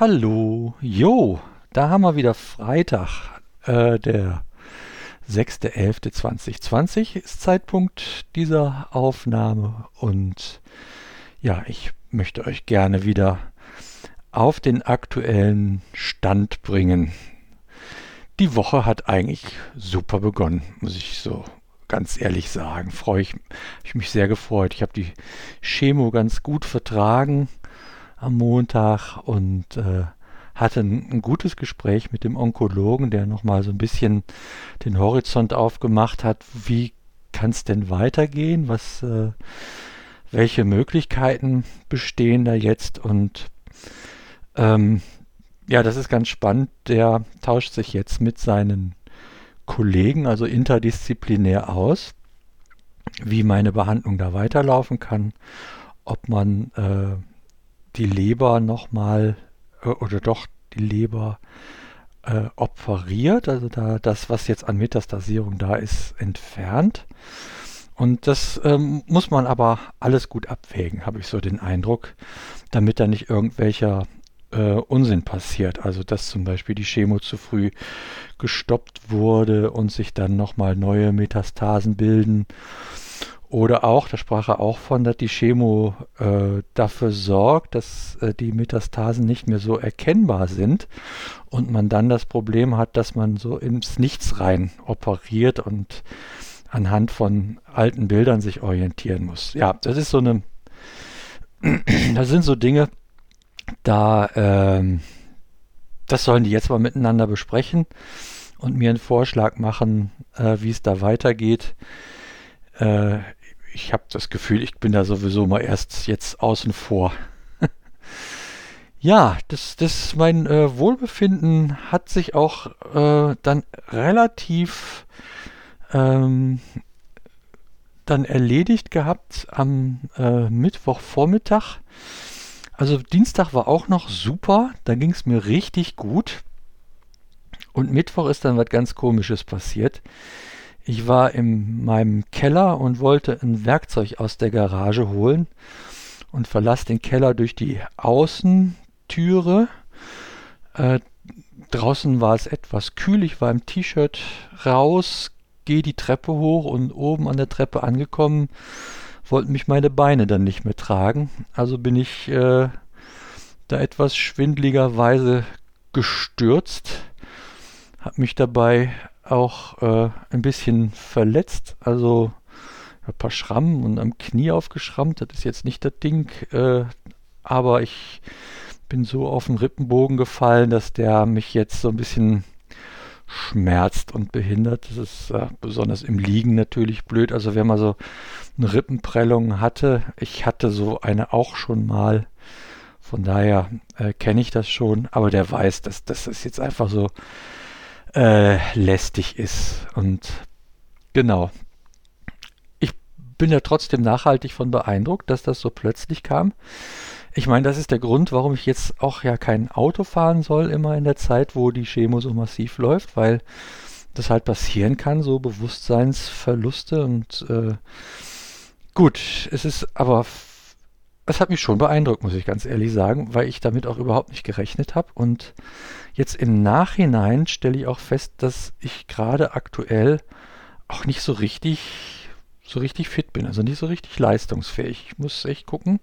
Hallo, jo, da haben wir wieder Freitag, äh, der 6.11.2020 ist Zeitpunkt dieser Aufnahme und ja, ich möchte euch gerne wieder auf den aktuellen Stand bringen. Die Woche hat eigentlich super begonnen, muss ich so ganz ehrlich sagen. Freue ich, ich mich sehr gefreut. Ich habe die Chemo ganz gut vertragen am Montag und äh, hatte ein, ein, gutes Gespräch mit dem Onkologen, der nochmal so ein bisschen den Horizont aufgemacht hat. Wie kann es denn weitergehen? Was, äh, welche Möglichkeiten bestehen da jetzt? Und ähm, ja, das ist ganz spannend. Der tauscht sich jetzt mit seinen Kollegen, also interdisziplinär aus, wie meine Behandlung da weiterlaufen kann, ob man äh, die Leber nochmal äh, oder doch die Leber äh, operiert, also da das, was jetzt an Metastasierung da ist, entfernt. Und das ähm, muss man aber alles gut abwägen, habe ich so den Eindruck, damit da nicht irgendwelcher äh, Unsinn passiert. Also dass zum Beispiel die Chemo zu früh gestoppt wurde und sich dann nochmal neue Metastasen bilden oder auch, da sprach er auch von, dass die Chemo äh, dafür sorgt, dass äh, die Metastasen nicht mehr so erkennbar sind und man dann das Problem hat, dass man so ins Nichts rein operiert und anhand von alten Bildern sich orientieren muss. Ja, das ist so eine, das sind so Dinge, da, ähm, das sollen die jetzt mal miteinander besprechen und mir einen Vorschlag machen, äh, wie es da weitergeht. Ich habe das Gefühl, ich bin da sowieso mal erst jetzt außen vor. ja, das, das mein äh, Wohlbefinden hat sich auch äh, dann relativ ähm, dann erledigt gehabt am äh, Mittwochvormittag. Also Dienstag war auch noch super, da ging es mir richtig gut. Und Mittwoch ist dann was ganz Komisches passiert. Ich war in meinem Keller und wollte ein Werkzeug aus der Garage holen und verlasse den Keller durch die Außentüre. Äh, draußen war es etwas kühl, ich war im T-Shirt raus, gehe die Treppe hoch und oben an der Treppe angekommen, wollten mich meine Beine dann nicht mehr tragen. Also bin ich äh, da etwas schwindligerweise gestürzt, habe mich dabei auch äh, ein bisschen verletzt, also ein paar Schrammen und am Knie aufgeschrammt. Das ist jetzt nicht das Ding, äh, aber ich bin so auf den Rippenbogen gefallen, dass der mich jetzt so ein bisschen schmerzt und behindert. Das ist äh, besonders im Liegen natürlich blöd. Also wenn man so eine Rippenprellung hatte, ich hatte so eine auch schon mal. Von daher äh, kenne ich das schon, aber der weiß, dass das ist jetzt einfach so äh, lästig ist. Und genau. Ich bin ja trotzdem nachhaltig von beeindruckt, dass das so plötzlich kam. Ich meine, das ist der Grund, warum ich jetzt auch ja kein Auto fahren soll, immer in der Zeit, wo die Chemo so massiv läuft, weil das halt passieren kann, so Bewusstseinsverluste und äh, gut, es ist aber das hat mich schon beeindruckt, muss ich ganz ehrlich sagen, weil ich damit auch überhaupt nicht gerechnet habe. Und jetzt im Nachhinein stelle ich auch fest, dass ich gerade aktuell auch nicht so richtig, so richtig fit bin, also nicht so richtig leistungsfähig. Ich muss echt gucken,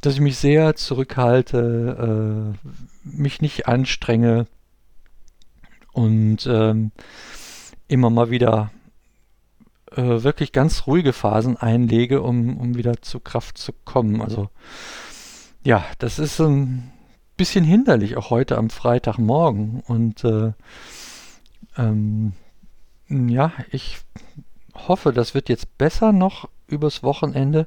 dass ich mich sehr zurückhalte, äh, mich nicht anstrenge und ähm, immer mal wieder äh, wirklich ganz ruhige Phasen einlege, um, um wieder zu Kraft zu kommen. Also ja, das ist ein bisschen hinderlich, auch heute am Freitagmorgen. Und äh, ähm, ja, ich hoffe, das wird jetzt besser noch übers Wochenende.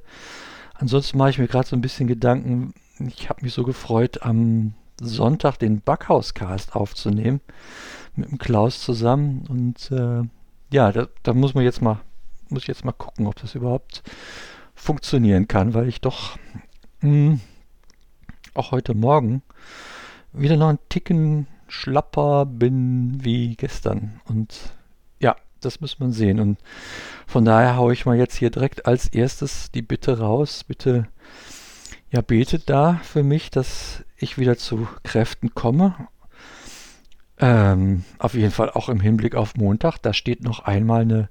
Ansonsten mache ich mir gerade so ein bisschen Gedanken. Ich habe mich so gefreut, am Sonntag den Backhauscast aufzunehmen mit dem Klaus zusammen. Und äh, ja, da, da, muss man jetzt mal muss ich jetzt mal gucken, ob das überhaupt funktionieren kann, weil ich doch mh, hm, auch heute Morgen wieder noch ein Ticken schlapper bin wie gestern. Und ja, das muss man sehen. Und von daher haue ich mal jetzt hier direkt als erstes die Bitte raus. Bitte ja, betet da für mich, dass ich wieder zu Kräften komme. Ähm, auf jeden Fall auch im Hinblick auf Montag. Da steht noch einmal eine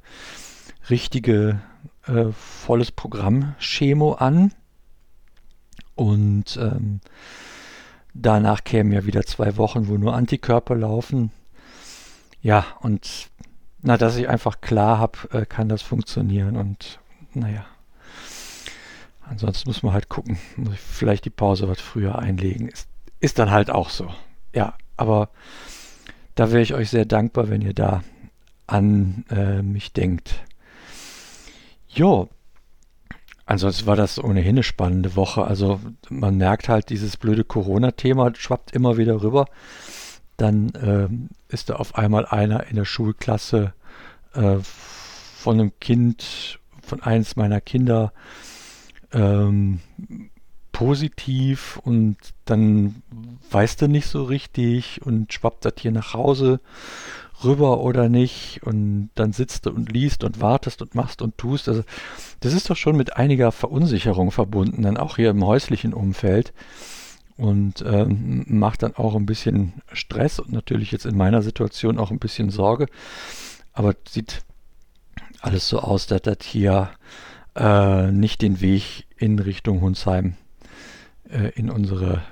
richtige äh, volles Programm Chemo an. Und ähm, danach kämen ja wieder zwei Wochen, wo nur Antikörper laufen. Ja, und na, dass ich einfach klar habe, äh, kann das funktionieren. Und naja, ansonsten muss man halt gucken, muss ich vielleicht die Pause was früher einlegen. Ist, ist dann halt auch so. Ja, aber da wäre ich euch sehr dankbar, wenn ihr da an äh, mich denkt. Jo, ansonsten war das ohnehin eine spannende Woche. Also man merkt halt, dieses blöde Corona-Thema schwappt immer wieder rüber. Dann ähm, ist da auf einmal einer in der Schulklasse äh, von einem Kind, von eins meiner Kinder ähm, positiv und dann weißt du nicht so richtig und schwappt das hier nach Hause rüber oder nicht und dann sitzt du und liest und wartest und machst und tust. Also das ist doch schon mit einiger Verunsicherung verbunden, dann auch hier im häuslichen Umfeld und ähm, macht dann auch ein bisschen Stress und natürlich jetzt in meiner Situation auch ein bisschen Sorge. Aber sieht alles so aus, dass das hier äh, nicht den Weg in Richtung Hunsheim äh, in unsere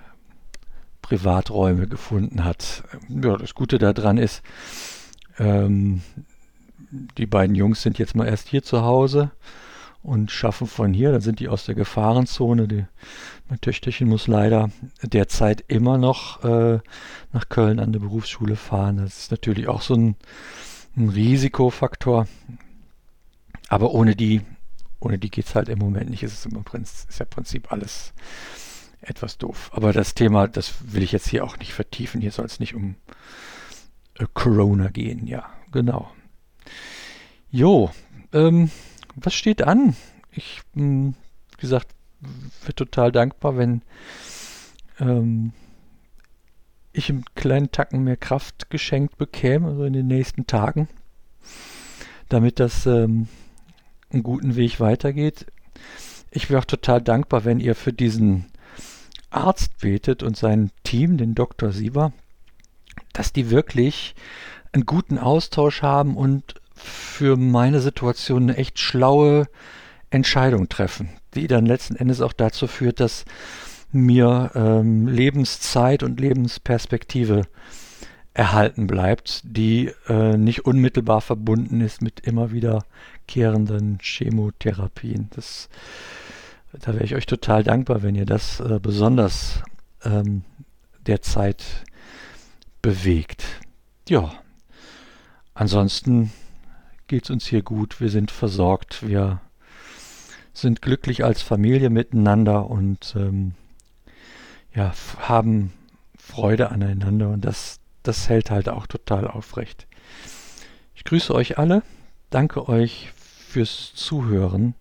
Privaträume gefunden hat. Ja, das Gute daran ist, ähm, die beiden Jungs sind jetzt mal erst hier zu Hause und schaffen von hier, dann sind die aus der Gefahrenzone. Die, mein Töchterchen muss leider derzeit immer noch äh, nach Köln an der Berufsschule fahren. Das ist natürlich auch so ein, ein Risikofaktor. Aber ohne die, ohne die geht es halt im Moment nicht. Es ist im Prinzip, ist ja im Prinzip alles etwas doof. Aber das Thema, das will ich jetzt hier auch nicht vertiefen. Hier soll es nicht um Corona gehen. Ja, genau. Jo, ähm, was steht an? Ich, mh, hm, wie gesagt, wäre total dankbar, wenn ähm, ich einen kleinen Tacken mehr Kraft geschenkt bekäme, also in den nächsten Tagen, damit das ähm, einen guten Weg weitergeht. Ich wäre auch total dankbar, wenn ihr für diesen Arzt betet und sein Team, den Dr. Sieber, dass die wirklich einen guten Austausch haben und für meine Situation eine echt schlaue Entscheidung treffen, die dann letzten Endes auch dazu führt, dass mir ähm, Lebenszeit und Lebensperspektive erhalten bleibt, die äh, nicht unmittelbar verbunden ist mit immer wiederkehrenden Chemotherapien. Das, da wäre ich euch total dankbar, wenn ihr das äh, besonders ähm, derzeit bewegt. Ja, ansonsten geht es uns hier gut, wir sind versorgt, wir sind glücklich als Familie miteinander und ähm, ja, haben Freude aneinander und das, das hält halt auch total aufrecht. Ich grüße euch alle, danke euch fürs Zuhören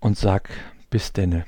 und sag bis denne.